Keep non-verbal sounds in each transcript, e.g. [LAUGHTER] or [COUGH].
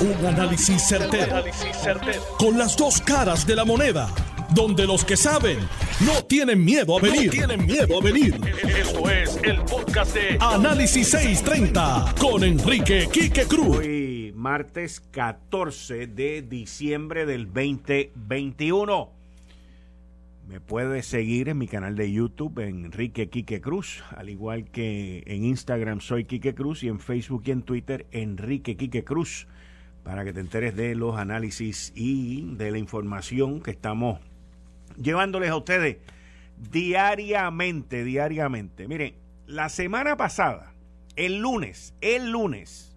Un análisis certero, Con las dos caras de la moneda. Donde los que saben no tienen miedo a venir. tienen miedo a venir. Esto es el podcast de Análisis 630 con Enrique Quique Cruz. Hoy, martes 14 de diciembre del 2021. Me puedes seguir en mi canal de YouTube, Enrique Quique Cruz, al igual que en Instagram soy Quique Cruz y en Facebook y en Twitter Enrique Quique Cruz para que te enteres de los análisis y de la información que estamos llevándoles a ustedes diariamente, diariamente. Miren, la semana pasada, el lunes, el lunes,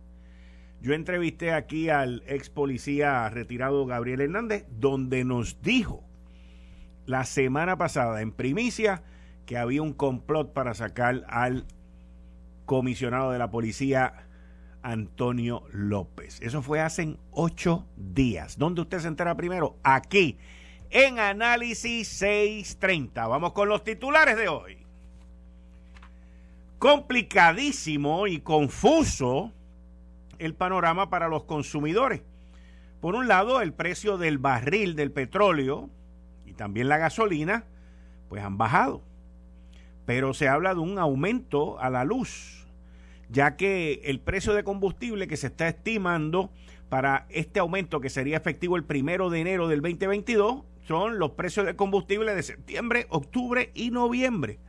yo entrevisté aquí al ex policía retirado Gabriel Hernández, donde nos dijo la semana pasada en primicia que había un complot para sacar al comisionado de la policía Antonio López. Eso fue hace ocho días. ¿Dónde usted se entera primero? Aquí, en Análisis 630. Vamos con los titulares de hoy. Complicadísimo y confuso el panorama para los consumidores. Por un lado, el precio del barril del petróleo y también la gasolina, pues han bajado. Pero se habla de un aumento a la luz ya que el precio de combustible que se está estimando para este aumento que sería efectivo el primero de enero del 2022 son los precios de combustible de septiembre, octubre y noviembre.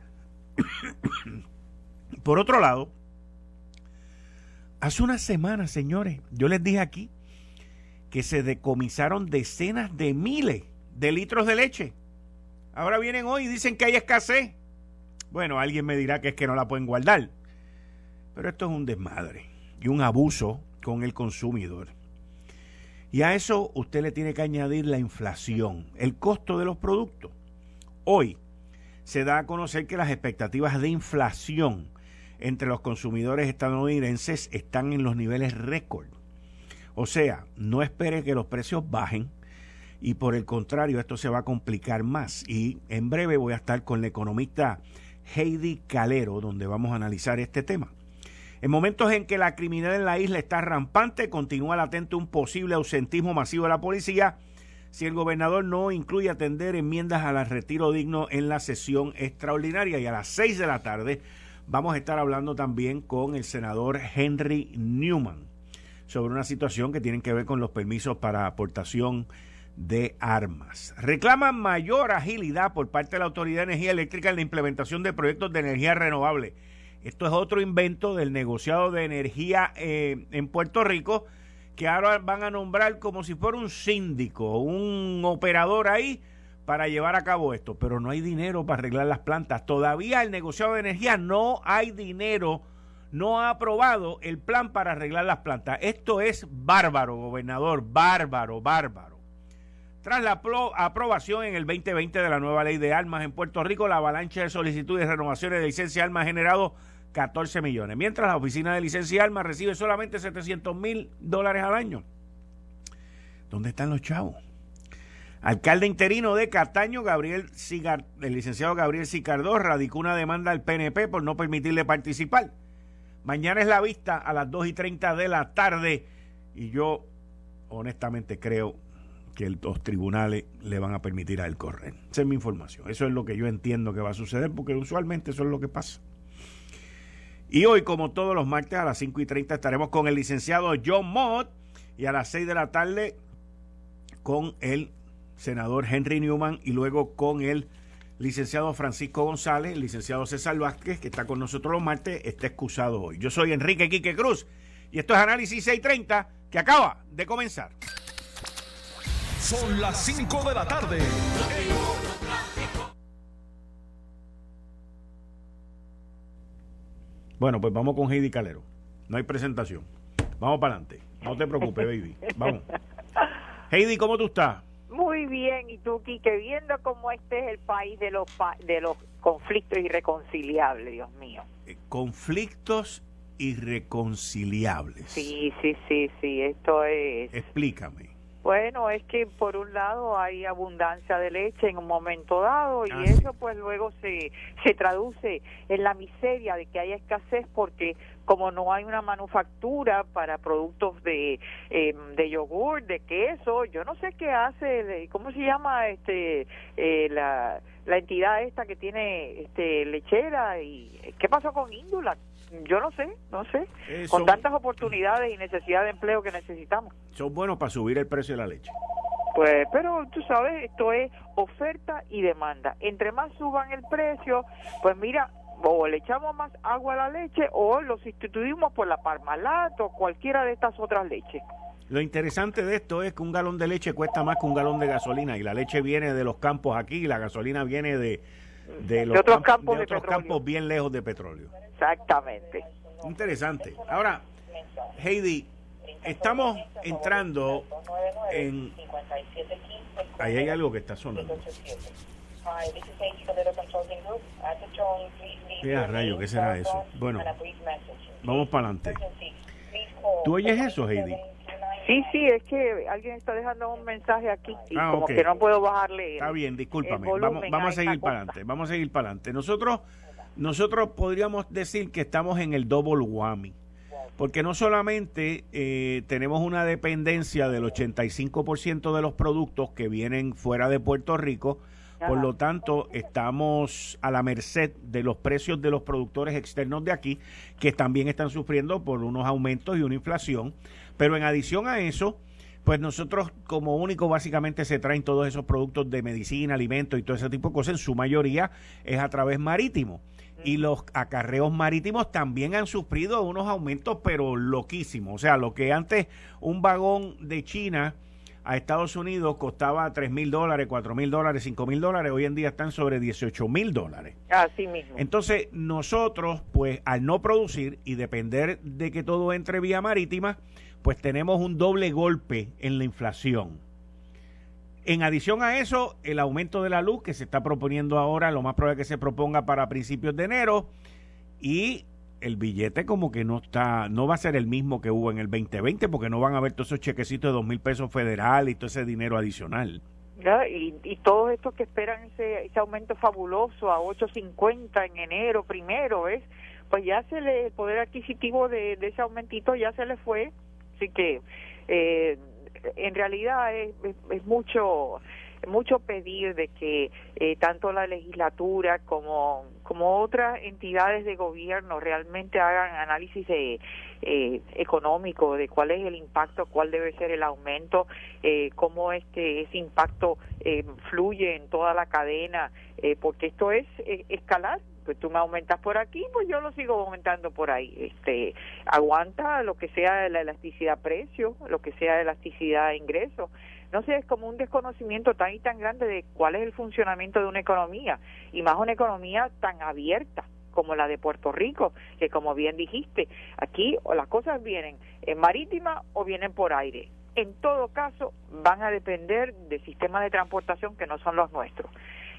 [COUGHS] Por otro lado, hace unas semanas, señores, yo les dije aquí que se decomisaron decenas de miles de litros de leche. Ahora vienen hoy y dicen que hay escasez. Bueno, alguien me dirá que es que no la pueden guardar. Pero esto es un desmadre y un abuso con el consumidor. Y a eso usted le tiene que añadir la inflación, el costo de los productos. Hoy se da a conocer que las expectativas de inflación entre los consumidores estadounidenses están en los niveles récord. O sea, no espere que los precios bajen y por el contrario esto se va a complicar más. Y en breve voy a estar con la economista Heidi Calero donde vamos a analizar este tema. En momentos en que la criminalidad en la isla está rampante, continúa latente un posible ausentismo masivo de la policía si el gobernador no incluye atender enmiendas al retiro digno en la sesión extraordinaria. Y a las seis de la tarde vamos a estar hablando también con el senador Henry Newman sobre una situación que tiene que ver con los permisos para aportación de armas. Reclaman mayor agilidad por parte de la Autoridad de Energía Eléctrica en la implementación de proyectos de energía renovable esto es otro invento del negociado de energía eh, en Puerto Rico que ahora van a nombrar como si fuera un síndico, un operador ahí para llevar a cabo esto. Pero no hay dinero para arreglar las plantas. Todavía el negociado de energía no hay dinero, no ha aprobado el plan para arreglar las plantas. Esto es bárbaro, gobernador, bárbaro, bárbaro. Tras la aprobación en el 2020 de la nueva ley de armas en Puerto Rico, la avalancha de solicitudes de renovaciones de licencia de armas ha generado 14 millones. Mientras la oficina de licencia armas recibe solamente 700 mil dólares al año. ¿Dónde están los chavos? Alcalde interino de Cataño, Gabriel Cigar, el licenciado Gabriel Sicardó, radicó una demanda al PNP por no permitirle participar. Mañana es la vista a las 2 y 30 de la tarde y yo honestamente creo que los tribunales le van a permitir a él correr. Esa es mi información. Eso es lo que yo entiendo que va a suceder porque usualmente eso es lo que pasa. Y hoy, como todos los martes, a las 5 y 30 estaremos con el licenciado John Mott y a las 6 de la tarde con el senador Henry Newman y luego con el licenciado Francisco González, el licenciado César Vázquez, que está con nosotros los martes, está excusado hoy. Yo soy Enrique Quique Cruz y esto es Análisis 630 que acaba de comenzar. Son las 5 de la tarde. Bueno, pues vamos con Heidi Calero. No hay presentación. Vamos para adelante. No te preocupes, baby. [LAUGHS] Vamos. Heidi, ¿cómo tú estás? Muy bien, y tú, Kike, viendo cómo este es el país de los, de los conflictos irreconciliables, Dios mío. Eh, conflictos irreconciliables. Sí, sí, sí, sí, esto es... Explícame. Bueno, es que por un lado hay abundancia de leche en un momento dado y ah, eso pues luego se, se traduce en la miseria de que haya escasez porque como no hay una manufactura para productos de, eh, de yogur, de queso, yo no sé qué hace, ¿cómo se llama este eh, la, la entidad esta que tiene este lechera y qué pasó con Índula? Yo no sé, no sé. Con tantas oportunidades y necesidad de empleo que necesitamos. Son buenos para subir el precio de la leche. Pues, pero tú sabes, esto es oferta y demanda. Entre más suban el precio, pues mira, o le echamos más agua a la leche o lo sustituimos por la parmalat o cualquiera de estas otras leches. Lo interesante de esto es que un galón de leche cuesta más que un galón de gasolina y la leche viene de los campos aquí y la gasolina viene de, de, los otros campos, de otros campos bien lejos de petróleo. Exactamente. Interesante. Ahora, Heidi, estamos entrando en... Ahí hay algo que está sonando. Mira, rayo, ¿qué será eso? Bueno, vamos para adelante. ¿Tú oyes eso, Heidi? Sí, sí, es que alguien está dejando un mensaje aquí y ah, como que no puedo bajarle. Está bien, discúlpame. Vamos, vamos a seguir para adelante. Vamos a seguir para adelante. Nosotros, nosotros podríamos decir que estamos en el double whammy. Porque no solamente eh, tenemos una dependencia del 85% de los productos que vienen fuera de Puerto Rico, por lo tanto, estamos a la merced de los precios de los productores externos de aquí, que también están sufriendo por unos aumentos y una inflación. Pero en adición a eso, pues nosotros como único básicamente se traen todos esos productos de medicina, alimentos y todo ese tipo de cosas, en su mayoría es a través marítimo. Y los acarreos marítimos también han sufrido unos aumentos, pero loquísimos. O sea, lo que antes un vagón de China a Estados Unidos costaba 3 mil dólares, 4 mil dólares, 5 mil dólares, hoy en día están sobre 18 mil dólares. Así mismo. Entonces, nosotros, pues al no producir y depender de que todo entre vía marítima, pues tenemos un doble golpe en la inflación. En adición a eso, el aumento de la luz que se está proponiendo ahora, lo más probable que se proponga para principios de enero, y el billete como que no está, no va a ser el mismo que hubo en el 2020 porque no van a haber todos esos chequecitos de dos mil pesos federal y todo ese dinero adicional. Y, y todos estos que esperan ese, ese aumento fabuloso a 8.50 en enero primero, ¿ves? Pues ya se le, el poder adquisitivo de, ese aumentito ya se le fue, así que eh, en realidad es, es mucho mucho pedir de que eh, tanto la legislatura como, como otras entidades de gobierno realmente hagan análisis de, eh, económico de cuál es el impacto, cuál debe ser el aumento, eh, cómo es que ese impacto eh, fluye en toda la cadena, porque esto es escalar pues tú me aumentas por aquí, pues yo lo sigo aumentando por ahí. Este, aguanta lo que sea la elasticidad precio, lo que sea elasticidad ingreso no sé, es como un desconocimiento tan y tan grande de cuál es el funcionamiento de una economía, y más una economía tan abierta como la de Puerto Rico, que como bien dijiste, aquí o las cosas vienen en marítima o vienen por aire. En todo caso, van a depender de sistemas de transportación que no son los nuestros.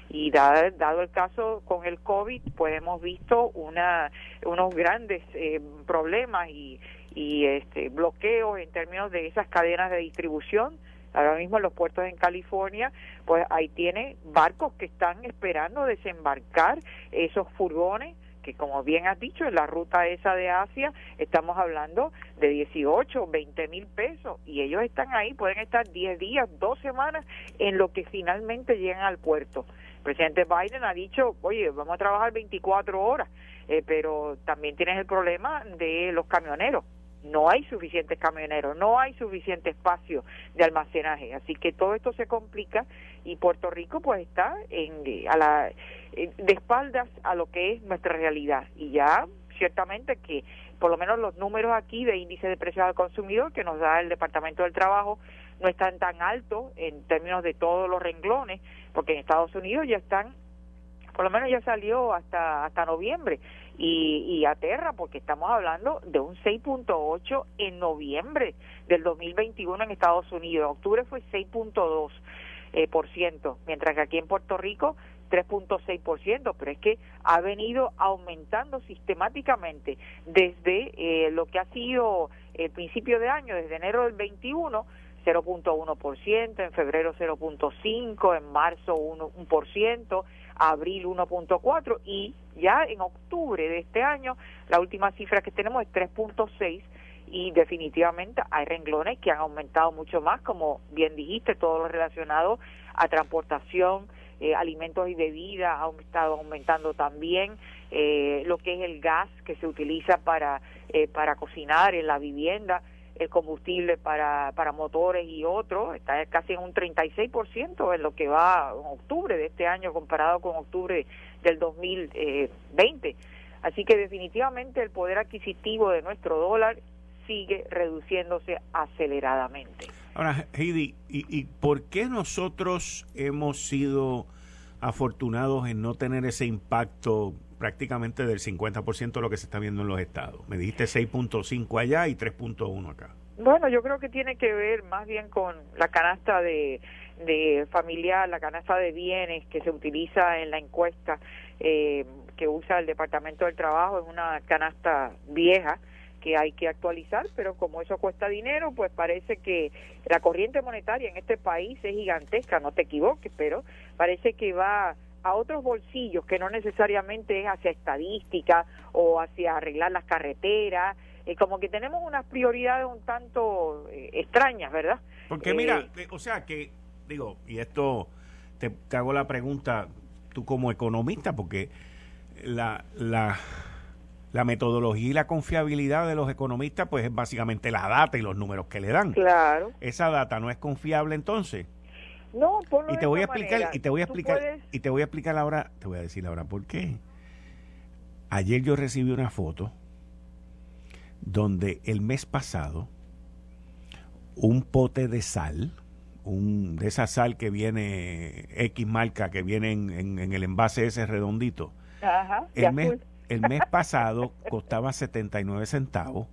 Y dado, el caso con el COVID, pues hemos visto una, unos grandes eh, problemas y, y este, bloqueos en términos de esas cadenas de distribución Ahora mismo en los puertos en California, pues ahí tiene barcos que están esperando desembarcar esos furgones que como bien has dicho, en la ruta esa de Asia estamos hablando de 18, 20 mil pesos y ellos están ahí, pueden estar 10 días, dos semanas en lo que finalmente llegan al puerto. Presidente Biden ha dicho, oye, vamos a trabajar 24 horas, eh, pero también tienes el problema de los camioneros. No hay suficientes camioneros, no hay suficiente espacio de almacenaje, así que todo esto se complica y Puerto Rico pues está en, a la, de espaldas a lo que es nuestra realidad. Y ya ciertamente que por lo menos los números aquí de índice de precios al consumidor que nos da el Departamento del Trabajo no están tan altos en términos de todos los renglones, porque en Estados Unidos ya están por lo menos ya salió hasta hasta noviembre y, aterra porque estamos hablando de un 6.8 en noviembre del 2021 en Estados Unidos. En octubre fue 6.2 eh, por ciento, mientras que aquí en Puerto Rico 3.6 por ciento, pero es que ha venido aumentando sistemáticamente desde eh, lo que ha sido el principio de año, desde enero del 21 0.1%, en febrero 0.5%, en marzo 1%, 1% abril 1.4% y ya en octubre de este año la última cifra que tenemos es 3.6% y definitivamente hay renglones que han aumentado mucho más, como bien dijiste, todo lo relacionado a transportación, eh, alimentos y bebidas ha estado aumentando también, eh, lo que es el gas que se utiliza para, eh, para cocinar en la vivienda, el combustible para, para motores y otros, está casi en un 36% en lo que va en octubre de este año comparado con octubre del 2020. Así que definitivamente el poder adquisitivo de nuestro dólar sigue reduciéndose aceleradamente. Ahora, Heidi, ¿y, ¿y por qué nosotros hemos sido afortunados en no tener ese impacto prácticamente del 50% de lo que se está viendo en los estados? Me dijiste 6.5 allá y 3.1 acá. Bueno, yo creo que tiene que ver más bien con la canasta de, de familiar, la canasta de bienes que se utiliza en la encuesta eh, que usa el Departamento del Trabajo, es una canasta vieja que hay que actualizar, pero como eso cuesta dinero, pues parece que la corriente monetaria en este país es gigantesca, no te equivoques, pero parece que va a otros bolsillos que no necesariamente es hacia estadística o hacia arreglar las carreteras, eh, como que tenemos unas prioridades un tanto eh, extrañas, ¿verdad? Porque mira, eh, o sea que, digo, y esto te, te hago la pregunta tú como economista, porque la, la la metodología y la confiabilidad de los economistas pues es básicamente la data y los números que le dan. Claro. Esa data no es confiable entonces. No, por y te voy a explicar y te voy a explicar y te voy a explicar ahora, te voy a decir ahora por qué. Ayer yo recibí una foto donde el mes pasado un pote de sal, un, de esa sal que viene X marca que viene en, el envase ese redondito. Ajá, el mes, el mes pasado costaba 79 centavos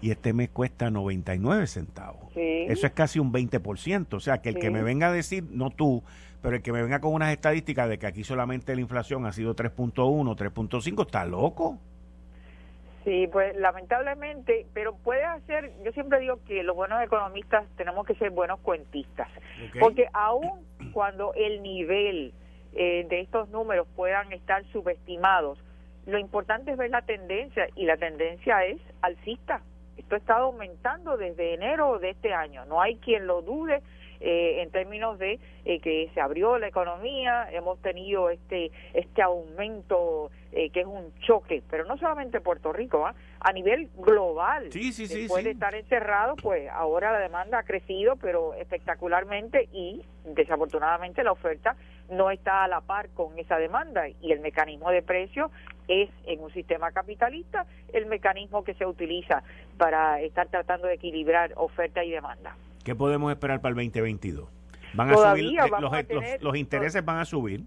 y este mes cuesta 99 centavos. Eso es casi un 20%. O sea, que el que me venga a decir, no tú, pero el que me venga con unas estadísticas de que aquí solamente la inflación ha sido 3.1, 3.5, está loco. Sí, pues lamentablemente, pero puede hacer, yo siempre digo que los buenos economistas tenemos que ser buenos cuentistas, porque aún cuando el nivel eh, de estos números puedan estar subestimados, lo importante es ver la tendencia y la tendencia es alcista. Esto estado aumentando desde enero de este año. No hay quien lo dude eh, en términos de eh, que se abrió la economía, hemos tenido este este aumento eh, que es un choque, pero no solamente Puerto Rico, ¿ah? a nivel global. Sí, sí, sí, Después estar encerrado, pues ahora la demanda ha crecido, pero espectacularmente y desafortunadamente la oferta no está a la par con esa demanda y el mecanismo de precio es en un sistema capitalista el mecanismo que se utiliza para estar tratando de equilibrar oferta y demanda. ¿Qué podemos esperar para el 2022? ¿Van a subir, eh, los, intereses van a subir?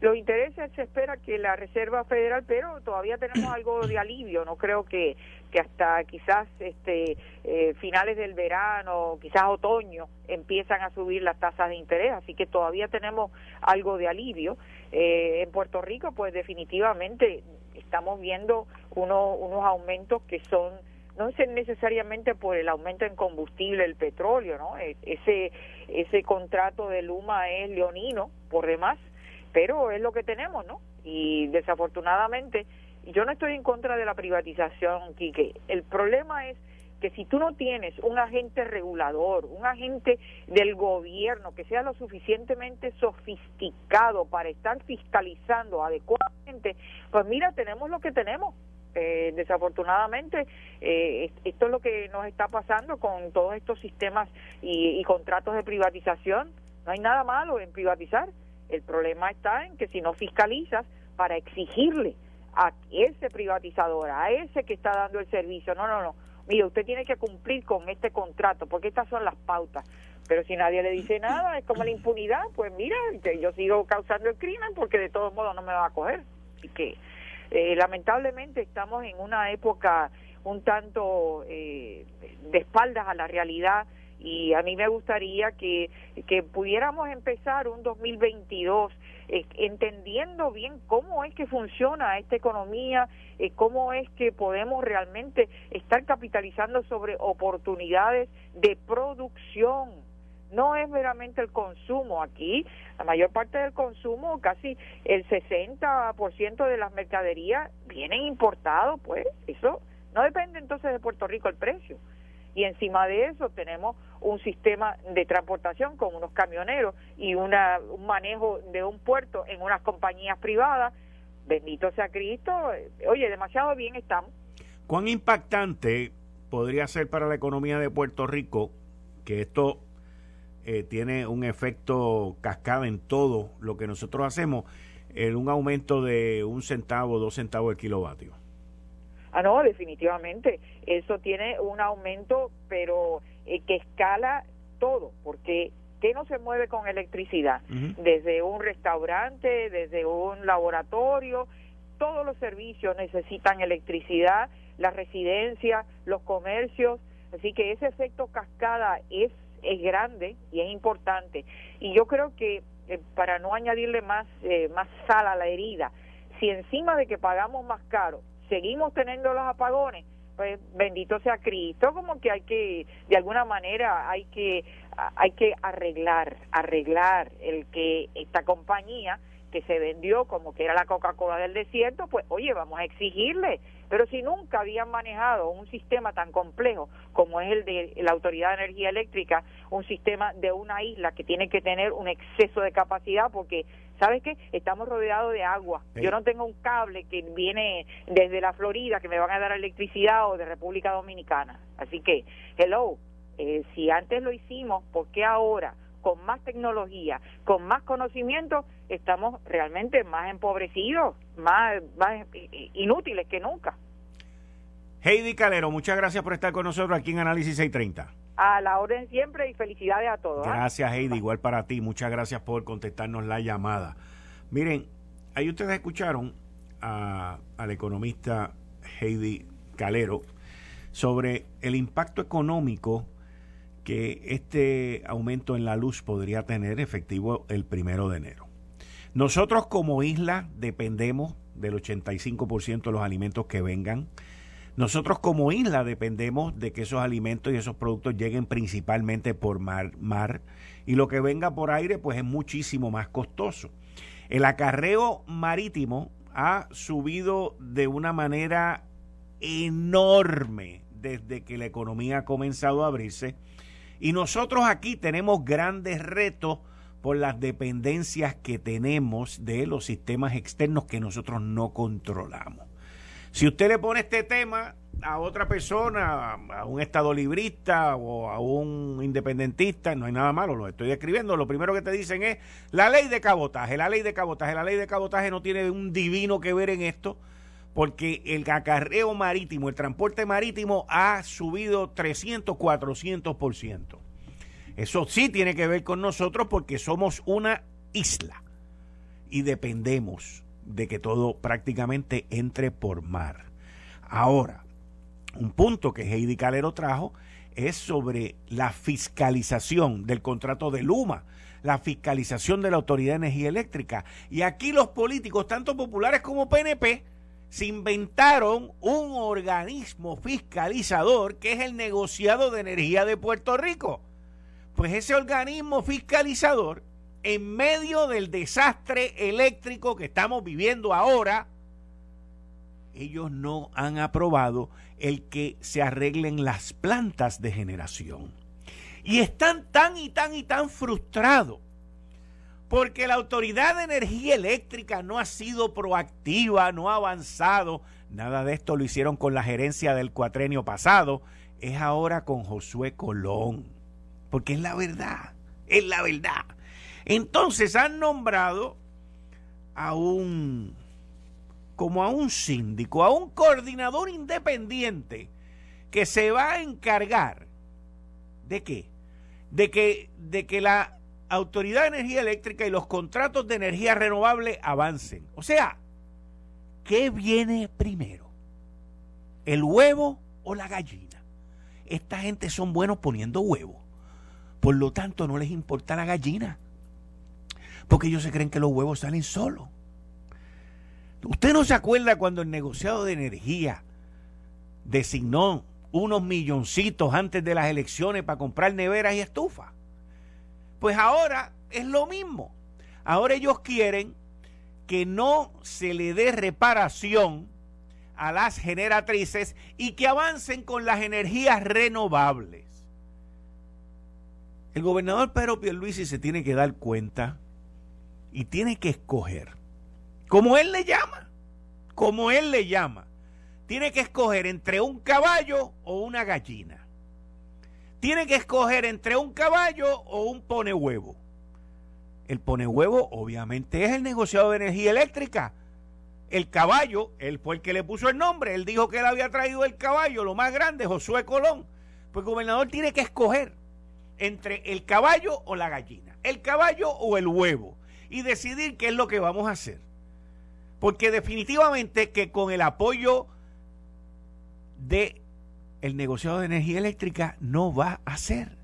Los intereses se espera que la Reserva Federal, pero todavía tenemos algo de alivio. No creo que, que hasta quizás este eh, finales del verano, quizás otoño, empiezan a subir las tasas de interés. Así que todavía tenemos algo de alivio. Eh, en Puerto Rico, pues definitivamente estamos viendo uno, unos aumentos que son no es necesariamente por el aumento en combustible, el petróleo, ¿no? E, ese, ese contrato de Luma es leonino, por demás, pero es lo que tenemos, ¿no? Y desafortunadamente, yo no estoy en contra de la privatización, Quique. El problema es que si tú no tienes un agente regulador, un agente del gobierno que sea lo suficientemente sofisticado para estar fiscalizando adecuadamente, pues mira, tenemos lo que tenemos. Eh, desafortunadamente, eh, esto es lo que nos está pasando con todos estos sistemas y, contratos de privatización. No hay nada malo en privatizar. El problema está en que si no fiscalizas para exigirle a ese privatizador, a ese que está dando el servicio, no, no, no, mire, usted tiene que cumplir con este contrato, porque estas son las pautas. Pero si nadie le dice nada, es como la impunidad, pues mira, yo sigo causando el crimen porque de todos modos no me va a coger. Así que eh, lamentablemente estamos en una época un tanto eh, de espaldas a la realidad y a mí me gustaría que, que pudiéramos empezar un 2022 eh, entendiendo bien cómo es que funciona esta economía, eh, cómo es que podemos realmente estar capitalizando sobre oportunidades de producción. No es meramente el consumo aquí, la mayor parte del consumo, casi el 60% de las mercaderías vienen importados, pues eso no depende entonces de Puerto Rico el precio y encima de eso tenemos un sistema de transportación con unos camioneros y una, un manejo de un puerto en unas compañías privadas. Bendito sea Cristo. Oye, demasiado bien estamos. ¿Cuán impactante podría ser para la economía de Puerto Rico que esto eh, tiene un efecto cascada en todo lo que nosotros hacemos, en un aumento de un centavo, dos centavos el kilovatio? Ah, no, definitivamente. Eso tiene un aumento, pero eh, que escala todo, porque ¿qué no se mueve con electricidad? Desde un restaurante, desde un laboratorio, todos los servicios necesitan electricidad, las residencias, los comercios, así que ese efecto cascada es, es grande y es importante. Y yo creo que eh, para no añadirle más, eh, más sal a la herida, si encima de que pagamos más caro, seguimos teniendo los apagones, pues bendito sea Cristo, como que hay que, de alguna manera, hay que, hay que arreglar, arreglar el que esta compañía que se vendió como que era la Coca-Cola del desierto, pues oye, vamos a exigirle. Pero si nunca habían manejado un sistema tan complejo como es el de la Autoridad de Energía Eléctrica, un sistema de una isla que tiene que tener un exceso de capacidad porque ¿Sabes qué? Estamos rodeados de agua. Yo no tengo un cable que viene desde la Florida que me van a dar electricidad o de República Dominicana. Así que, hello, eh, si antes lo hicimos, ¿por qué ahora, con más tecnología, con más conocimiento, estamos realmente más empobrecidos, más, más inútiles que nunca? Heidi Calero, muchas gracias por estar con nosotros aquí en Análisis 630. A la orden siempre y felicidades a todos. ¿ah? Gracias, Heidi. Igual para ti. Muchas gracias por contestarnos la llamada. Miren, ahí ustedes escucharon a, al economista Heidi Calero sobre el impacto económico que este aumento en la luz podría tener efectivo el primero de enero. Nosotros como isla dependemos del 85% de los alimentos que vengan nosotros como isla dependemos de que esos alimentos y esos productos lleguen principalmente por mar, mar y lo que venga por aire pues es muchísimo más costoso. El acarreo marítimo ha subido de una manera enorme desde que la economía ha comenzado a abrirse y nosotros aquí tenemos grandes retos por las dependencias que tenemos de los sistemas externos que nosotros no controlamos. Si usted le pone este tema a otra persona, a un estado librista o a un independentista, no hay nada malo, lo estoy describiendo. Lo primero que te dicen es la ley de cabotaje, la ley de cabotaje, la ley de cabotaje no tiene un divino que ver en esto, porque el acarreo marítimo, el transporte marítimo ha subido 300, 400%. Eso sí tiene que ver con nosotros porque somos una isla y dependemos de que todo prácticamente entre por mar. Ahora, un punto que Heidi Calero trajo es sobre la fiscalización del contrato de Luma, la fiscalización de la Autoridad de Energía Eléctrica. Y aquí los políticos, tanto populares como PNP, se inventaron un organismo fiscalizador que es el negociado de energía de Puerto Rico. Pues ese organismo fiscalizador en medio del desastre eléctrico que estamos viviendo ahora, ellos no han aprobado el que se arreglen las plantas de generación. Y están tan y tan y tan frustrados porque la Autoridad de Energía Eléctrica no ha sido proactiva, no ha avanzado. Nada de esto lo hicieron con la gerencia del cuatrenio pasado. Es ahora con Josué Colón. Porque es la verdad, es la verdad. Entonces han nombrado a un, como a un síndico, a un coordinador independiente que se va a encargar de qué? De que, de que la Autoridad de Energía Eléctrica y los contratos de energía renovable avancen. O sea, ¿qué viene primero? ¿El huevo o la gallina? Esta gente son buenos poniendo huevos Por lo tanto, no les importa la gallina. Porque ellos se creen que los huevos salen solos. ¿Usted no se acuerda cuando el negociado de energía designó unos milloncitos antes de las elecciones para comprar neveras y estufas? Pues ahora es lo mismo. Ahora ellos quieren que no se le dé reparación a las generatrices y que avancen con las energías renovables. El gobernador Pedro Pierluisi se tiene que dar cuenta y tiene que escoger, como él le llama, como él le llama, tiene que escoger entre un caballo o una gallina. Tiene que escoger entre un caballo o un pone huevo. El pone huevo obviamente es el negociado de energía eléctrica. El caballo, él fue el que le puso el nombre, él dijo que él había traído el caballo, lo más grande, Josué Colón. Pues el gobernador tiene que escoger entre el caballo o la gallina, el caballo o el huevo, y decidir qué es lo que vamos a hacer. Porque definitivamente que con el apoyo de el negociado de energía eléctrica no va a ser.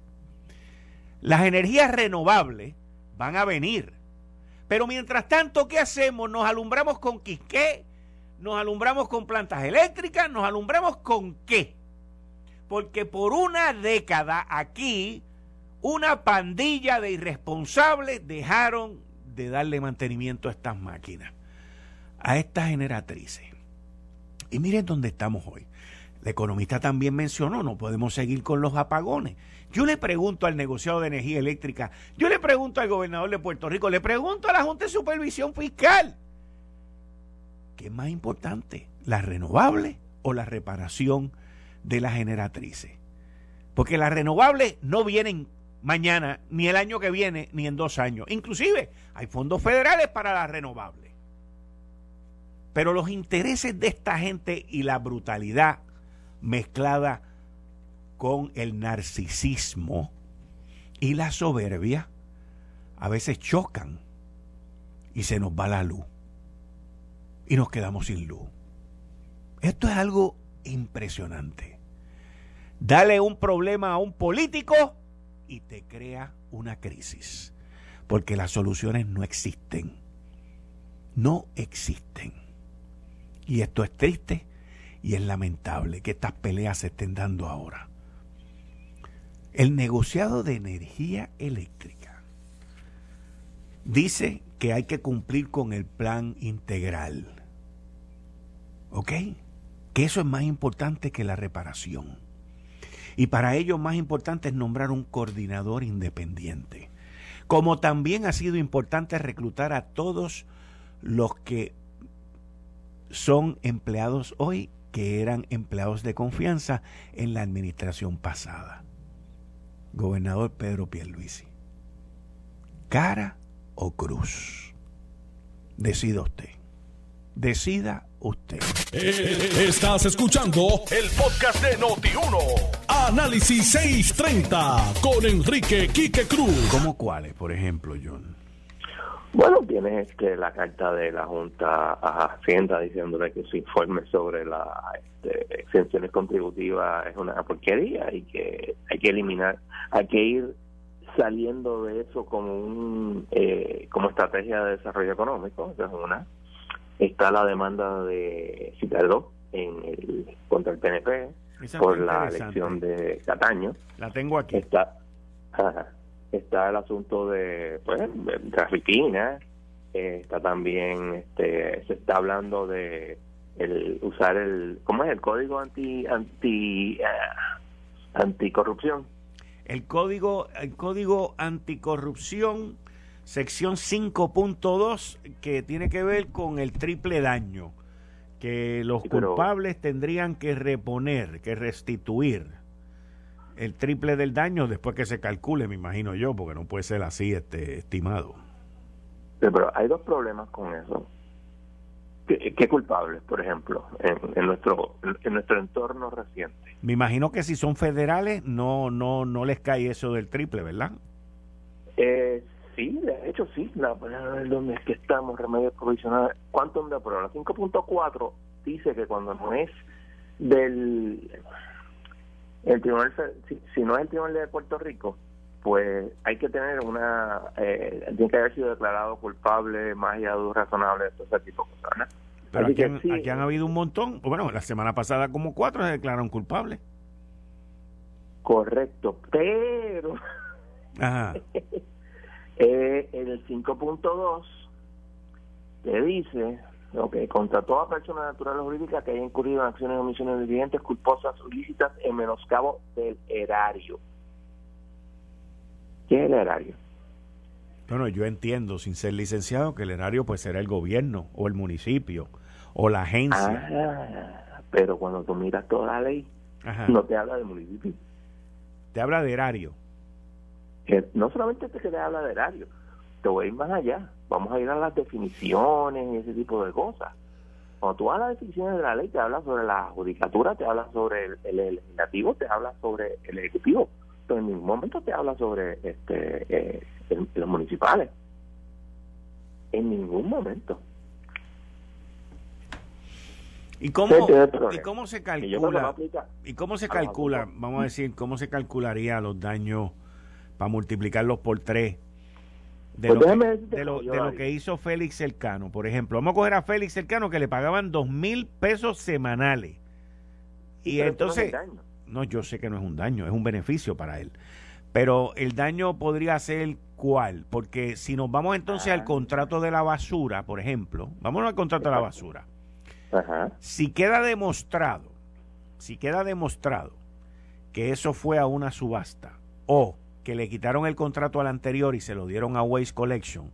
Las energías renovables van a venir. Pero mientras tanto, ¿qué hacemos? Nos alumbramos con qué? Nos alumbramos con plantas eléctricas, nos alumbramos con qué? Porque por una década aquí, una pandilla de irresponsables dejaron de darle mantenimiento a estas máquinas, a estas generatrices. Y miren dónde estamos hoy. La economista también mencionó, no podemos seguir con los apagones. Yo le pregunto al negociado de energía eléctrica, yo le pregunto al gobernador de Puerto Rico, le pregunto a la Junta de Supervisión Fiscal, ¿qué es más importante, la renovable o la reparación de las generatrices? Porque las renovables no vienen mañana, ni el año que viene, ni en dos años. Inclusive hay fondos federales para las renovables. Pero los intereses de esta gente y la brutalidad mezclada con el narcisismo y la soberbia, a veces chocan y se nos va la luz y nos quedamos sin luz. Esto es algo impresionante. Dale un problema a un político y te crea una crisis, porque las soluciones no existen. No existen. Y esto es triste y es lamentable que estas peleas se estén dando ahora. El negociado de energía eléctrica dice que hay que cumplir con el plan integral. ¿Ok? Que eso es más importante que la reparación. Y para ello más importante es nombrar un coordinador independiente. Como también ha sido importante reclutar a todos los que son empleados hoy que eran empleados de confianza en la administración pasada. Gobernador Pedro Pierluisi. ¿Cara o cruz? Decida usted. Decida usted. Estás escuchando el podcast de Noti1. Análisis 630 con Enrique Quique Cruz. ¿Cómo cuáles, por ejemplo, John? Bueno, tiene este, la carta de la Junta a Hacienda diciéndole que su informe sobre las este, exenciones contributivas es una porquería y que hay que eliminar, hay que ir saliendo de eso como un eh, como estrategia de desarrollo económico, es una. Está la demanda de Citardo en el, contra el PNP por la elección de Cataño. La tengo aquí. Está, está el asunto de pues trafiquina eh, está también este se está hablando de el usar el cómo es el código anti anti uh, anticorrupción el código el código anticorrupción sección 5.2 que tiene que ver con el triple daño que los culpables tendrían que reponer que restituir el triple del daño después que se calcule, me imagino yo, porque no puede ser así este estimado. pero hay dos problemas con eso. ¿Qué, culpables, por ejemplo, en, nuestro en nuestro entorno reciente? Me imagino que si son federales no no no les cae eso del triple, ¿verdad? Eh, hecho sí. La, donde es que estamos, remedios provisionales. ¿Cuánto de prueba? La 5.4 dice que cuando no es del el tribunal, si, no es el tribunal de Puerto Rico, pues hay que tener una, eh, tiene que haber sido declarado culpable más allá de razonable de ese tipo de cosas. Pero aquí, han, habido un montón, bueno, la semana pasada como cuatro se declararon culpables. Correcto, pero Ajá. [LAUGHS] eh, el 5.2 te dice Ok, contra toda persona natural o jurídica que haya incurrido en acciones o omisiones diligentes culposas o ilícitas en menoscabo del erario. ¿Qué es el erario? Bueno, yo entiendo, sin ser licenciado, que el erario puede ser el gobierno o el municipio o la agencia. Ah, pero cuando tú miras toda la ley, no te habla de municipio. Te habla de erario. No solamente te, te habla de erario, te voy a ir más allá. Vamos a ir a las definiciones y ese tipo de cosas. Cuando tú vas a las definiciones de la ley, te habla sobre la judicatura, te habla sobre el, legislativo, te habla sobre el ejecutivo. Pero en ningún momento te habla sobre este eh, los municipales. En ningún momento. ¿Y cómo, ¿Y cómo se calcula? ¿Y cómo se calcula, vamos a decir, cómo se calcularía los daños para multiplicarlos por tres de, pues lo, que, de, lo, que hizo Félix Cercano. Por ejemplo, vamos a coger a Félix Cercano que le pagaban dos mil pesos semanales. Y entonces, no, yo sé que no es un daño, es un beneficio para él. Pero el daño podría ser cuál, porque si nos vamos entonces al ah. contrato de la basura, por ejemplo, vámonos al contrato de la basura. Si queda demostrado, si queda demostrado que eso fue a una subasta o que le quitaron el contrato al anterior y se lo dieron a Waste Collection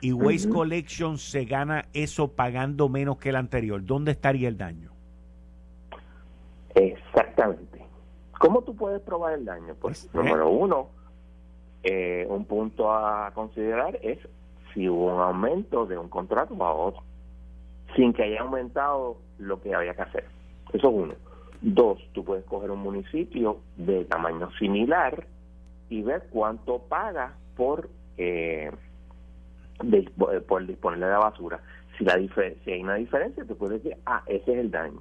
y Waste Collection se gana eso pagando menos que el anterior, ¿dónde estaría el daño? Exactamente. ¿Cómo tú puedes probar el daño? Pues, pues número uno, eh, un punto a considerar es si hubo un aumento de un contrato a otro, sin que haya aumentado lo que había que hacer. Eso es uno. Dos, tú puedes coger un municipio de tamaño similar y ver cuánto paga por eh, por disponerle de la basura. Si la si hay una diferencia, te puedes decir, ah, ese es el daño.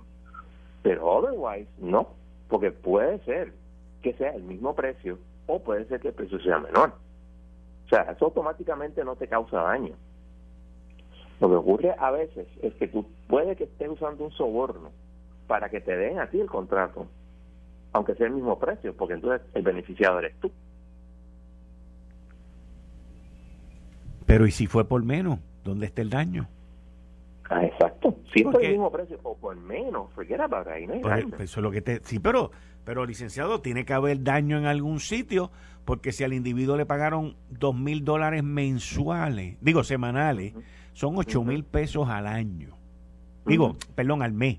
Pero otherwise, no, porque puede ser que sea el mismo precio o puede ser que el precio sea menor. O sea, eso automáticamente no te causa daño. Lo que ocurre a veces es que tú puede que estés usando un soborno para que te den a ti el contrato, aunque sea el mismo precio, porque entonces el beneficiado eres tú. Pero ¿y si fue por menos? ¿Dónde está el daño? Ah, exacto. Si es por el mismo precio o por menos, forget about ahí, no pues, pues, eso es lo que te... Sí, pero, pero licenciado, tiene que haber daño en algún sitio porque si al individuo le pagaron dos mil dólares mensuales, digo semanales, son ocho mil pesos al año. Digo, perdón, al mes.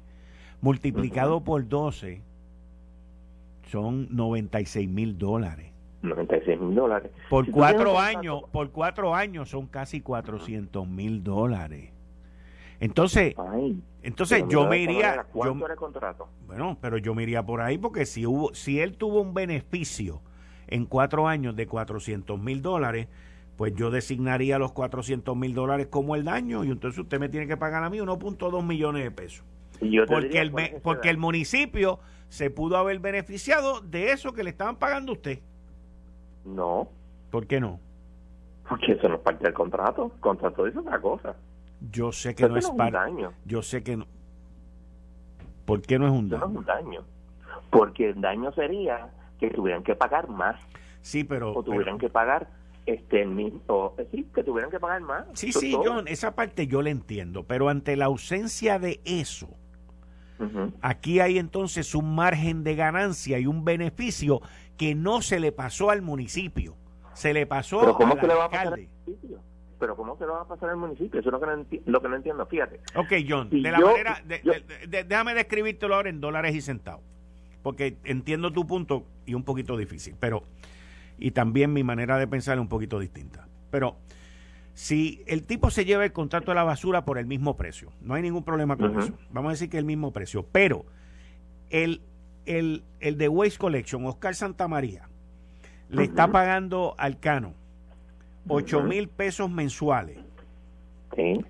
Multiplicado por 12 son 96 mil dólares. 96 mil dólares. Por cuatro años, por cuatro años son casi 400 mil dólares. Entonces, entonces yo me iría. ¿Cuánto era contrato? Bueno, pero yo me iría por ahí porque si hubo, si él tuvo un beneficio en cuatro años de 400 mil dólares, pues yo designaría los 400 mil dólares como el daño y entonces usted me tiene que pagar a mí 1.2 millones de pesos. porque el, porque el municipio se pudo haber beneficiado de eso que le estaban pagando a usted. No. ¿Por qué no? Porque eso no es parte del contrato. El contrato dice otra cosa. Yo sé que no es parte. daño. Yo sé que no. ¿Por qué no es un daño? No es un daño. Porque el daño sería que tuvieran que pagar más. Sí, pero. O tuvieran que pagar este mismo. Sí, que tuvieran que pagar más. Sí, sí, John, esa parte yo la entiendo. Pero ante la ausencia de eso. Aquí hay entonces un margen de ganancia y un beneficio que no se le pasó al municipio, se le pasó ¿Pero cómo se le va a pasar al municipio? Pero ¿cómo se lo va a pasar al municipio? Eso es lo que no, lo que no entiendo, fíjate. Ok, John, de la manera, déjame describírtelo ahora en dólares y centavos, porque entiendo tu punto y un poquito difícil, pero, y también mi manera de pensar es un poquito distinta. Pero si el tipo se lleva el contrato de la basura por el mismo precio, no hay ningún problema con eso. Vamos a decir que el mismo precio, pero el el, el de Waste Collection, Oscar Santamaría, le está pagando al Cano 8 mil pesos mensuales. Sí.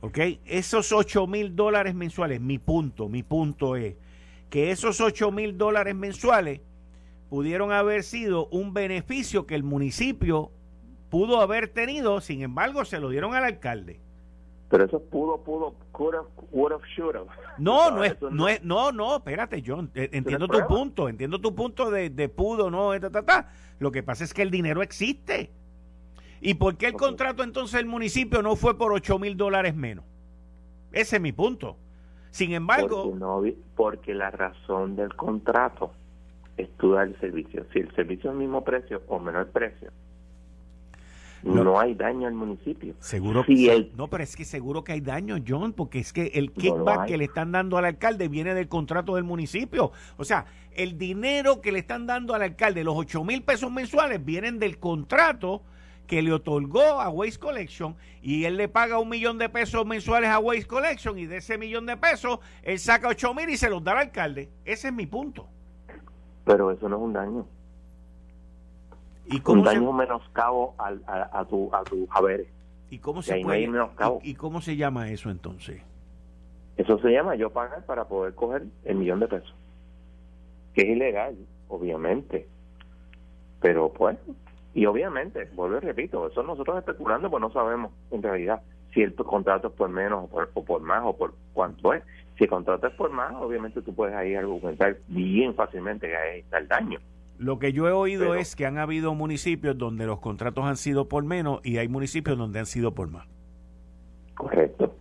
¿Ok? Esos 8 mil dólares mensuales, mi punto, mi punto es que esos 8 mil dólares mensuales, pudieron haber sido un beneficio que el municipio pudo haber tenido, sin embargo, se lo dieron al alcalde. Pero eso pudo, pudo, could have, would have, should have. No, no es, no es, no, no, espérate, John, eh, entiendo tu punto, entiendo tu punto de, de pudo, no, ta, ta, ta. Lo que pasa es que el dinero existe. ¿Y por qué el contrato entonces del municipio no fue por 8 mil dólares menos? Ese es mi punto. Sin embargo... Porque, porque la razón del contrato es tú dar el servicio. Si el servicio es el mismo precio o menor precio, no, hay daño al municipio. Seguro que no, pero es que seguro que hay daño, John, porque es que el kickback que le están dando al alcalde viene del contrato del municipio. O sea, el dinero que le están dando al alcalde, los 8 mil pesos mensuales, vienen del contrato que le otorgó a Waste Collection y él le paga un millón de pesos mensuales a Waste Collection y de ese millón de pesos él saca 8 mil y se los da al alcalde. Ese es mi punto. Pero eso no es un daño. ¿Y un daño menoscabo a, a, tu, a tus haberes. ¿Y cómo, se ¿Y, cómo se llama eso entonces? Eso se llama yo pagar para poder coger el millón de pesos. Que es ilegal, obviamente. Pero pues, y obviamente, vuelvo y repito, eso nosotros especulando, pues no sabemos en realidad si el contrato es por menos o por, o por más o por cuánto es. Si el contrato es por más, obviamente tú puedes ahí argumentar bien fácilmente que ahí está el daño. Lo que yo he oído es que han habido municipios donde los contratos han sido por menos y hay municipios donde han sido por más. Correcto.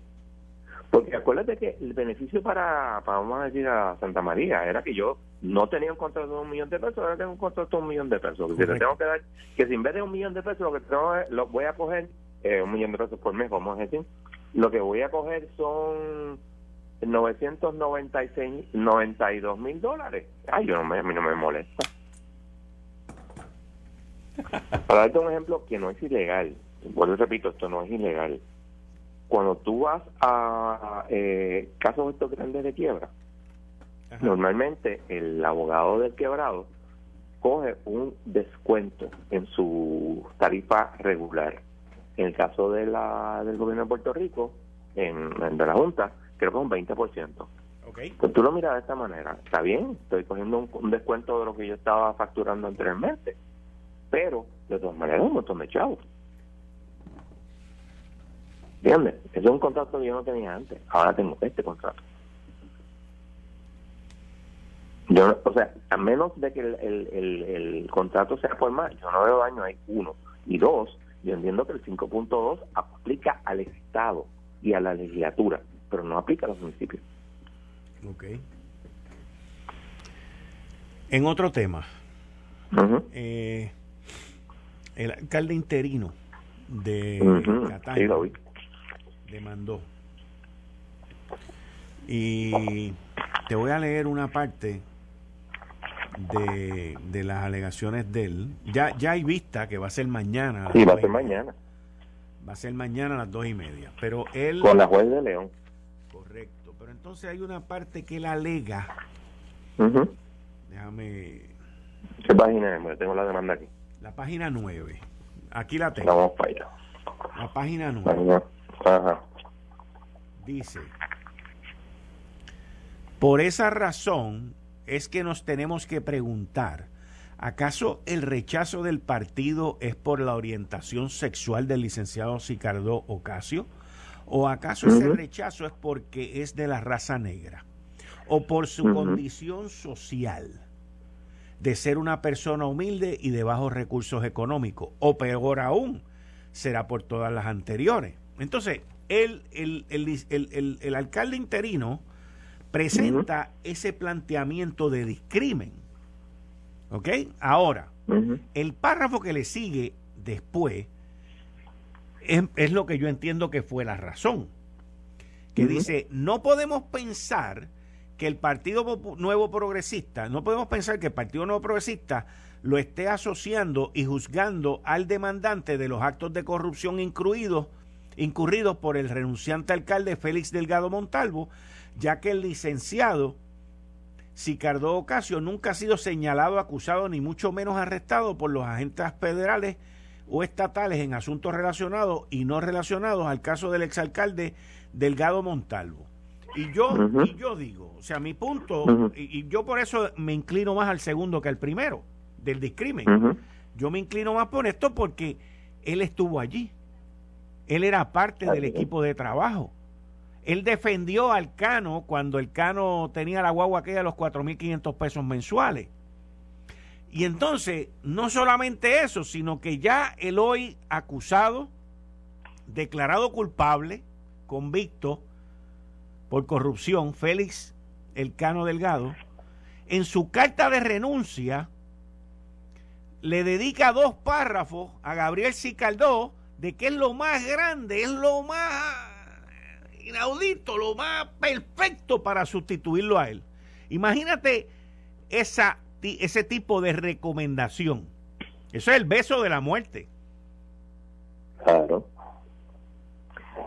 Porque acuérdate que el beneficio para, vamos a decir, a Santa María era que yo no tenía un contrato de un millón de pesos, ahora tengo un contrato de un millón de pesos. Que, tengo que dar, que si en vez de un millón de pesos lo que tengo lo voy a coger, eh, un millón de pesos por mes, vamos a decir, lo que voy a coger son 996, 92 mil dólares. Ay, yo no me, a mí no me molesta. Para darte un ejemplo que no es ilegal, vuelvo y repito, esto no es ilegal. Cuando tú vas a eh, casos estos grandes de quiebra, normalmente el abogado del quebrado coge un descuento en su tarifa regular. En el caso de la, del gobierno de Puerto Rico, en, de la Junta, creo que es un 20%. Okay. Pues tú lo miras de esta manera, está bien, estoy cogiendo un descuento de lo que yo estaba facturando anteriormente pero de todas maneras un montón de chavos. ¿Entiendes? Ese es un contrato que yo no tenía antes, ahora tengo este contrato. Yo, o sea, a menos de que el, el, el, contrato sea formal, yo no veo daño ahí, uno. Y dos, yo entiendo que el 5.2 aplica al Estado y a la legislatura, pero no aplica a los municipios. Ok. En otro tema, eh, el alcalde interino de uh demandó. Y te voy a leer una parte de, de las alegaciones de él. Ya, ya hay vista que va a ser mañana. Sí, va a ser mañana. Va a ser mañana a las dos y media. Pero él. Con la juez de León. Correcto. Pero entonces hay una parte que él alega. Déjame. ¿Qué página es? Tengo la demanda aquí. La página 9. Aquí la tengo. Vamos para allá. La página 9. Dice, por esa razón es que nos tenemos que preguntar, ¿acaso el rechazo del partido es por la orientación sexual del licenciado Sicardo Ocasio? ¿O acaso ese rechazo es porque es de la raza negra? ¿O por su condición social? De ser una persona humilde y de bajos recursos económicos. O peor aún, será por todas las anteriores. Entonces, el, el, el, el alcalde interino presenta ese planteamiento de discrimen. ¿Ok? Ahora, el párrafo que le sigue después es, es, lo que yo entiendo que fue la razón. Que dice, no podemos pensar que el Partido Nuevo Progresista, no podemos pensar que el Partido Nuevo Progresista lo esté asociando y juzgando al demandante de los actos de corrupción incluidos, incurridos por el renunciante alcalde Félix Delgado Montalvo, ya que el licenciado Sicardo Ocasio nunca ha sido señalado, acusado, ni mucho menos arrestado por los agentes federales o estatales en asuntos relacionados y no relacionados al caso del exalcalde Delgado Montalvo. Y yo, y yo digo, o sea, mi punto, y, yo por eso me inclino más al segundo que al primero. del discrimen. Yo me inclino más por esto porque él estuvo allí. Él era parte del equipo de trabajo. Él defendió al Cano cuando el Cano tenía la guagua aquella de los 4.500 pesos mensuales. Y entonces, no solamente eso, sino que ya el hoy acusado, declarado culpable, convicto por corrupción, Félix Elcano Delgado, en su carta de renuncia le dedica dos párrafos a Gabriel Cicaldó de que es lo más grande, es lo más inaudito, lo más perfecto para sustituirlo a él. Imagínate esa, ese tipo de recomendación. Eso es el beso de la muerte. Claro.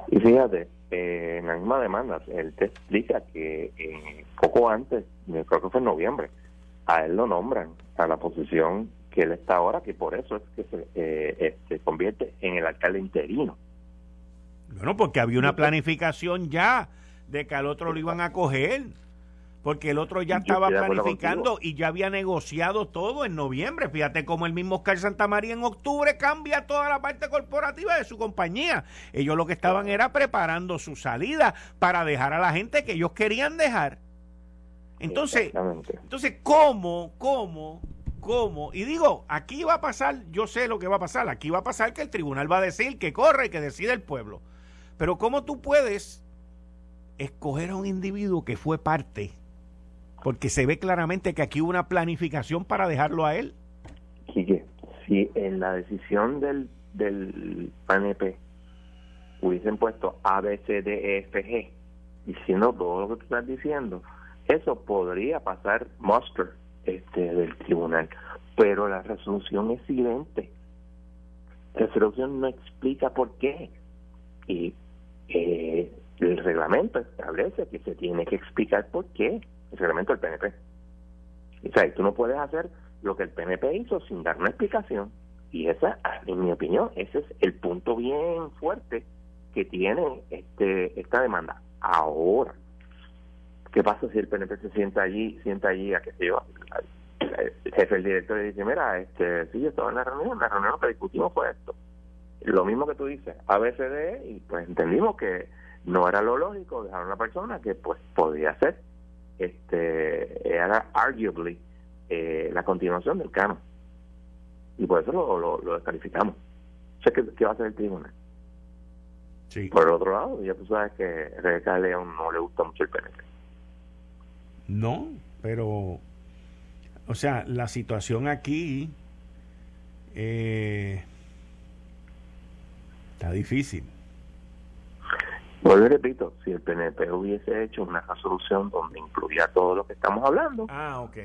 Y fíjate, eh, en la misma demanda, él te explica que eh, poco antes, creo que fue en noviembre, a él lo nombran a la posición que él está ahora, que por eso es que se, eh, se convierte en el alcalde interino. Bueno, porque había una planificación ya de que al otro lo iban a coger porque el otro ya estaba planificando y ya había negociado todo en noviembre. Fíjate cómo el mismo Oscar Santamaría en octubre cambia toda la parte corporativa de su compañía. Ellos lo que estaban era preparando su salida para dejar a la gente que ellos querían dejar. Entonces, entonces ¿cómo, cómo, cómo? Y digo, aquí va a pasar, yo sé lo que va a pasar, aquí va a pasar que el tribunal va a decir que corre y que decide el pueblo. Pero ¿cómo tú puedes escoger a un individuo que fue parte porque se ve claramente que aquí hubo una planificación para dejarlo a él. Quique, si en la decisión del, del PNP hubiesen puesto A, B, C, D, E, F, G, diciendo todo lo que tú estás diciendo, eso podría pasar muster este, del tribunal. Pero la resolución es silente. La resolución no explica por qué. Y eh, el reglamento establece que se tiene que explicar por qué el PNP. O sea, tú no puedes hacer lo que el PNP hizo sin dar una explicación. Y esa, en mi opinión, ese es el punto bien fuerte que tiene este esta demanda. Ahora, ¿qué pasa si el PNP se sienta allí, sienta allí a que se yo, el jefe del director y dice, mira, este, sí, yo estaba en la reunión, la reunión que discutimos fue esto. Lo mismo que tú dices, ABCD, y pues entendimos que no era lo lógico dejar a una persona que pues podía ser este era arguably eh, la continuación del canon. Y por eso lo, lo, descalificamos. Sé que, va a hacer el tribunal sí. por el otro lado ya tú sabes que Rebeca León no le gusta mucho el PNP no pero o sea la situación aquí eh, está difícil pues repito, si el PNP hubiese hecho una resolución donde incluía todo lo que estamos hablando, ah, ok,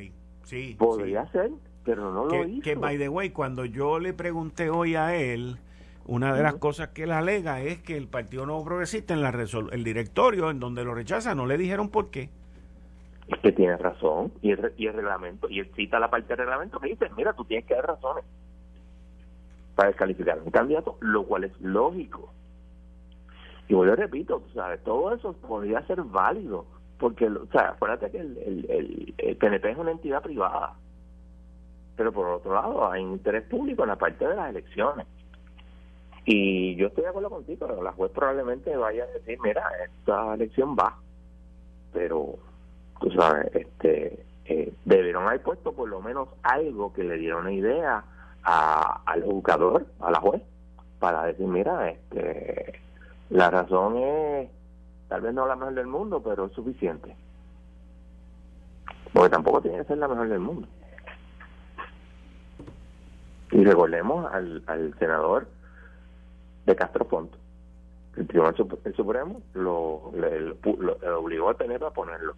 sí, podría ser, pero no lo hizo. Que, by the way, cuando yo le pregunté hoy a él, una de las cosas que él alega es que el Partido Nuevo Progresista en la el directorio en donde lo rechaza no le dijeron por qué. Es que tiene razón, y el, y el reglamento, y él cita la parte del reglamento que dice, mira, tú tienes que dar razones para descalificar a un candidato, lo cual es lógico y yo repito, ¿sabes? todo eso podría ser válido, porque, o sea, acuérdate que el, el, PNP es una entidad privada, pero por otro lado hay interés público en la parte de las elecciones. Y yo estoy de acuerdo contigo, pero la juez probablemente vaya a decir, mira, esta elección va, pero, tú sabes, este eh, debieron haber puesto por lo menos algo que le diera una idea al educador, a la juez, para decir, mira, este la razón es, tal vez no la mejor del mundo, pero es suficiente. Porque tampoco tiene que ser la mejor del mundo. Y recordemos al, al senador de Castro Ponto. El Tribunal Supremo lo, le, obligó a tener a ponerlo.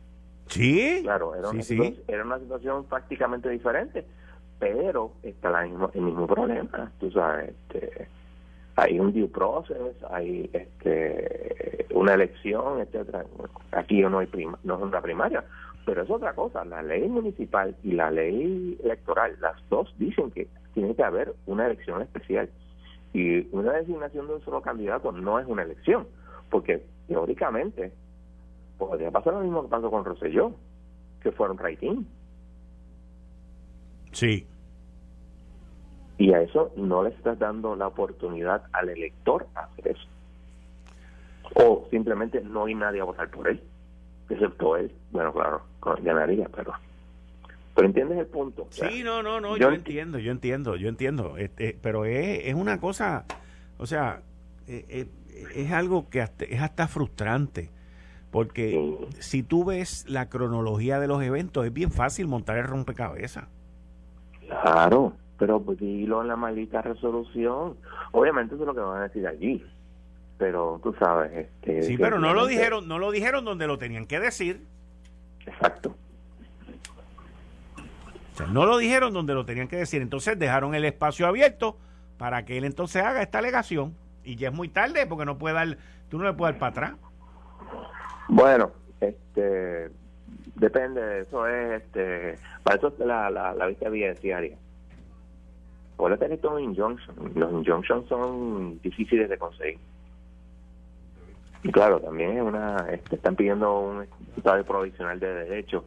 Sí. Claro, era una, Situación, era una situación prácticamente diferente, pero está la mismo, el mismo problema. Tú sabes, este, hay un due process, hay este, una elección, etcétera. Aquí no hay prima, no es una primaria, pero es otra cosa. La ley municipal y la ley electoral, las dos dicen que tiene que haber una elección especial. Y una designación de un solo candidato no es una elección, porque teóricamente podría pasar lo mismo que pasó con Rosselló, que fueron rating. Sí. Y a eso no le estás dando la oportunidad al elector a hacer eso. O simplemente no hay nadie a votar por él, excepto él. Bueno, claro, ganaría, pero pero entiendes el punto. sí, no, no, no, yo, entiendo, yo entiendo, yo entiendo. Este, pero es, es una cosa, o sea, es, eh, eh, es algo que es hasta frustrante. Porque si tú ves la cronología de los eventos, es bien fácil montar el rompecabezas. Claro, pero pues dilo en la maldita resolución. Obviamente eso es lo que van a decir allí. Pero tú sabes, este, Sí, pero no lo dijeron, no lo dijeron donde lo tenían que decir. Exacto no lo dijeron donde lo tenían que decir. Entonces dejaron el espacio abierto para que él entonces haga esta alegación. Y ya es muy tarde porque no puede dar, tú no le puedes dar para atrás. Bueno, este depende, eso es, este, para eso es la, la, la vista evidenciaria. Acuérdate que esto es injunction. Los injunctions son difíciles de conseguir. Y claro, también es una, este, están pidiendo un estado provisional de derecho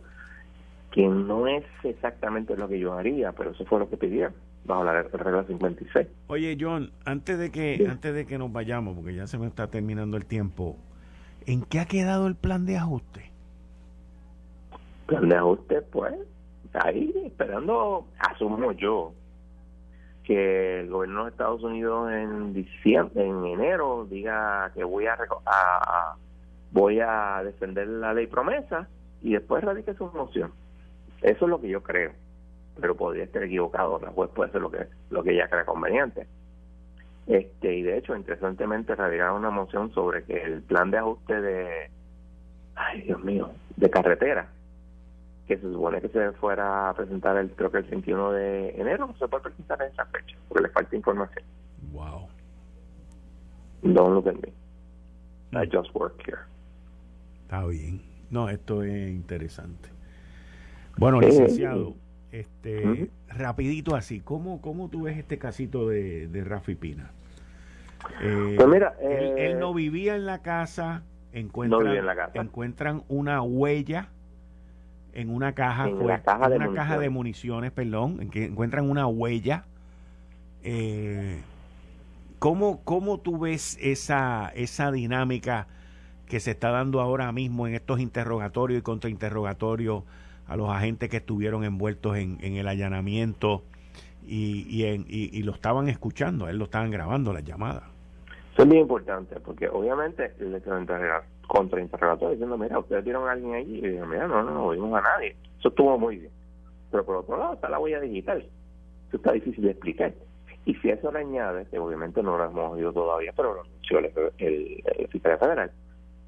que no es exactamente lo que yo haría, pero eso fue lo que pidieron bajo la regla 56. Oye, John, antes de que antes de que nos vayamos, porque ya se me está terminando el tiempo, ¿en qué ha quedado el plan de ajuste? Plan de ajuste, pues, ahí esperando, asumo yo, que el gobierno de Estados Unidos en diciembre, en enero diga que voy a, a voy a defender la ley promesa y después radique su moción. Eso es lo que yo creo, pero podría estar equivocado. La juez puede hacer lo que, lo que ella crea conveniente. Este, y de hecho, interesantemente, radicaron una moción sobre que el plan de ajuste de, ay Dios mío, de carretera, que se supone que se fuera a presentar el creo que el 21 de enero, no se puede presentar en esa fecha, porque le falta información. Wow. Don't look at me. I just work here. Está bien. No, esto es interesante. Bueno, licenciado, este, rapidito así, ¿cómo, ¿cómo tú ves este casito de, de Rafi Pina? Eh, pues mira, él, eh, no vivía en la casa, encuentran, encuentran una huella en una caja, en una caja, de, una municiones. caja de municiones, perdón, en que encuentran una huella. Eh, ¿cómo, ¿Cómo tú ves esa, esa dinámica que se está dando ahora mismo en estos interrogatorios y contrainterrogatorios? a los agentes que estuvieron envueltos en, el allanamiento y, y, en, y, lo estaban escuchando, él lo estaban grabando las llamadas. Eso es muy importante, porque obviamente el contrainterrogatorio diciendo, mira, ustedes vieron a alguien allí, y mira, no, no, no vimos a nadie. Eso estuvo muy bien. Pero por otro lado está la huella digital. Eso está difícil de explicar. Y si eso le añade, que obviamente no lo hemos oído todavía, pero lo anunció el, fiscal federal,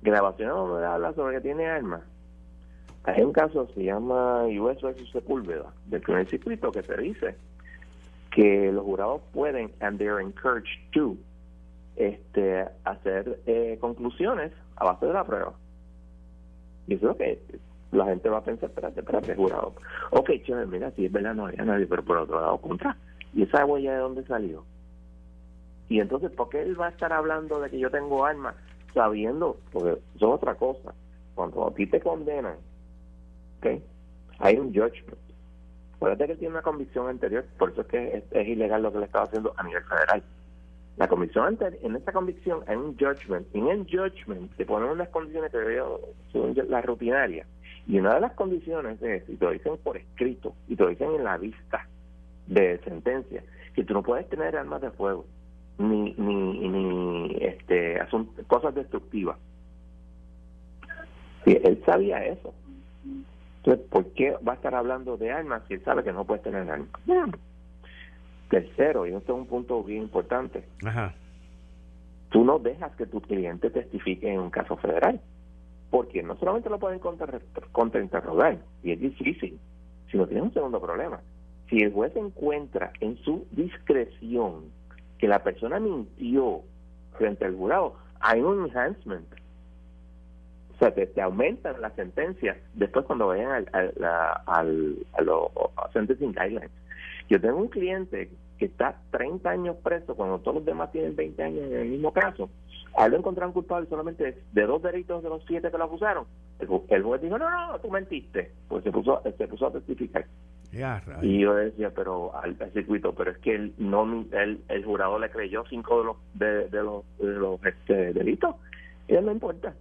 grabaciones donde habla sobre que tiene armas, hay un caso, se llama US vs Sepúlveda, del primer circuito, que se dice que los jurados pueden, and they are encouraged to, este, hacer eh, conclusiones a base de la prueba. Y eso es lo que la gente va a pensar, espérate, espérate, jurado. Ok, chévere, mira, si es verdad no había nadie, pero por otro lado, contra. ¿Y esa huella de dónde salió? Y entonces, ¿por qué él va a estar hablando de que yo tengo armas sabiendo? Porque eso es otra cosa. Cuando a ti te condenan hay un judgment. Acuérdate que tiene una convicción anterior, por eso es que es, ilegal lo que le estaba haciendo a nivel federal. La convicción anterior, en esa convicción hay un judgment. Y en el judgment se ponen unas condiciones que veo según la rutinaria. Y una de las condiciones es, y te lo dicen por escrito, y te lo dicen en la vista de sentencia, que tú no puedes tener armas de fuego, ni, ni, ni este, cosas destructivas. Sí, él sabía eso. Entonces, ¿por qué va a estar hablando de armas si él sabe que no puede tener armas? Tercero, y esto es un punto bien importante. Tú no dejas que tu cliente testifique en un caso federal, porque no solamente lo pueden contrainterrogar, y es difícil, sino tiene un segundo problema. Si el juez encuentra en su discreción que la persona mintió frente al jurado, hay un enhancement o sea, te, aumentan las sentencias después cuando vayan al, al, al, a los sentencing guidelines. Yo tengo un cliente que está 30 años preso cuando todos los demás tienen 20 años en el mismo caso. A él lo encontraron culpable solamente de dos delitos de los siete que lo acusaron. El, juez dijo, no, no, tú mentiste. Pues se puso, se puso a testificar. y yo decía, pero al, circuito, pero es que él, no, él, el jurado le creyó cinco de los de, de los, de los este, delitos y él no importa.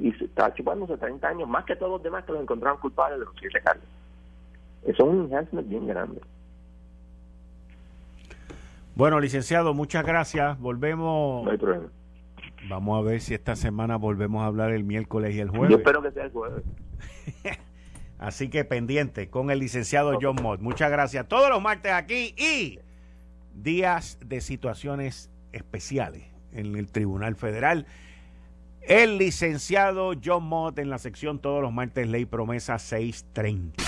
Y se está chupándose 30 años más que todos los demás que los encontraron culpables de los siete cargos. Eso es un enhancement bien grande. Bueno, licenciado, muchas gracias. Volvemos. No hay problema. Vamos a ver si esta semana volvemos a hablar el miércoles y el jueves. Yo espero que sea el jueves. [LAUGHS] Así que pendiente con el licenciado John Mott. Muchas gracias. Todos los martes aquí y días de situaciones especiales en el Tribunal Federal. El licenciado John Mott en la sección todos los martes, Ley Promesa 630.